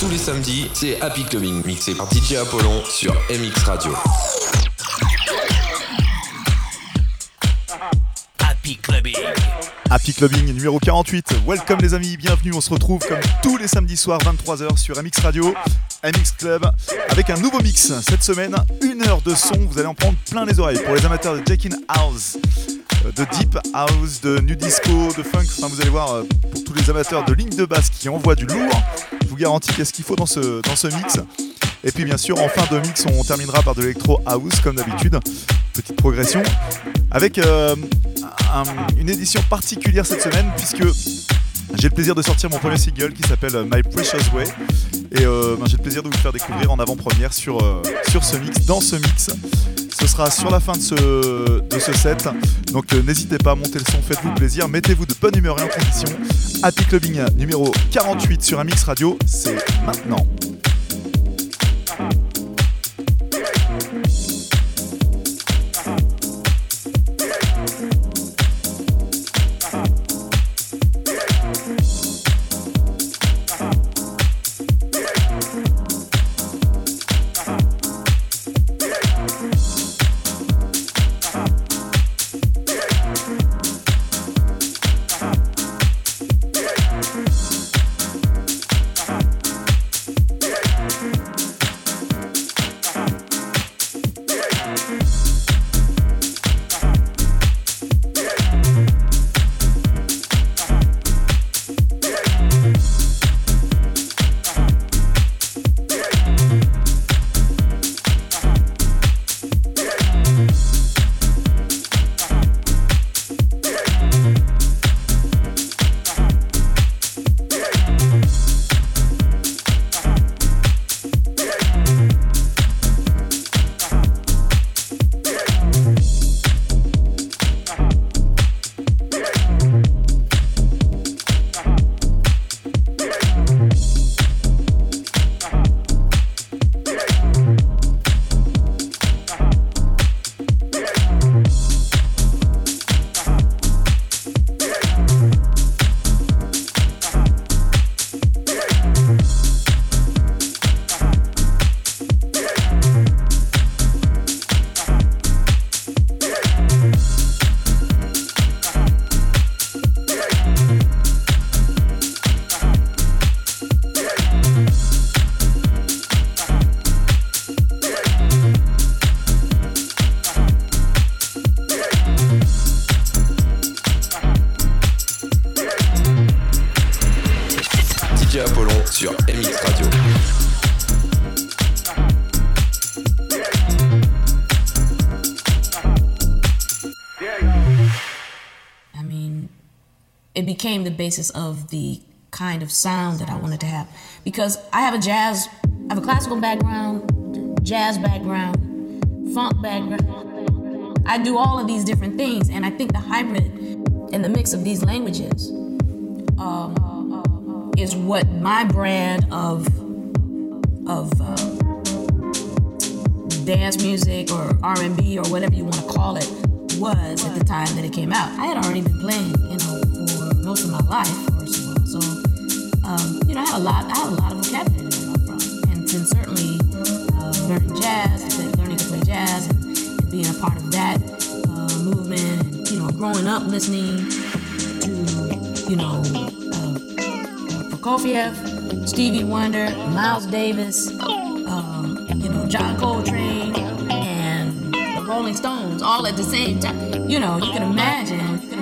Tous les samedis, c'est Happy Clubbing, mixé par DJ Apollon sur MX Radio. Happy Clubbing. Happy Clubbing numéro 48. Welcome les amis, bienvenue. On se retrouve comme tous les samedis soirs 23h sur MX Radio, MX Club, avec un nouveau mix. Cette semaine, une heure de son, vous allez en prendre plein les oreilles. Pour les amateurs de Jackin House, euh, de Deep House, de New Disco, de Funk, enfin vous allez voir, euh, pour tous les amateurs de ligne de basse qui envoient du lourd, garantis qu'est-ce qu'il faut dans ce, dans ce mix. Et puis bien sûr, en fin de mix, on terminera par de l'électro house comme d'habitude. Petite progression. Avec euh, un- une édition particulière cette semaine puisque j'ai le plaisir de sortir mon premier single qui s'appelle euh, My Precious Way. Et euh, ben, j'ai le plaisir de vous le faire découvrir en avant-première sur, euh, sur ce mix, dans ce mix. Ce sera sur la fin de ce, set. Donc n'hésitez pas à monter le son, faites-vous plaisir, mettez-vous de bonne humeur et en condition. Happy Clubbing numéro 48 sur un mix radio, c'est maintenant. Sur MX Radio. I mean, it became the basis of the kind of sound that I wanted to have because I have a jazz, I have a classical background, jazz background, funk background. I do all of these different things, and I think the hybrid and the mix of these languages um, is what my brand of of uh, dance music or R&B or whatever you want to call it was at the time that it came out. I had already been playing, you know, for most of my life, first of all. So, um, you know, I had a lot, I had a lot of vocabulary to learn from, and, certainly uh, learning jazz, learning to play jazz, and, and being a part of that uh, movement, and you know, growing up listening to, you know, Prokofiev, Stevie Wonder, Miles Davis, um, you know, John Coltrane, and the Rolling Stones, all at the same time. You know, you can imagine.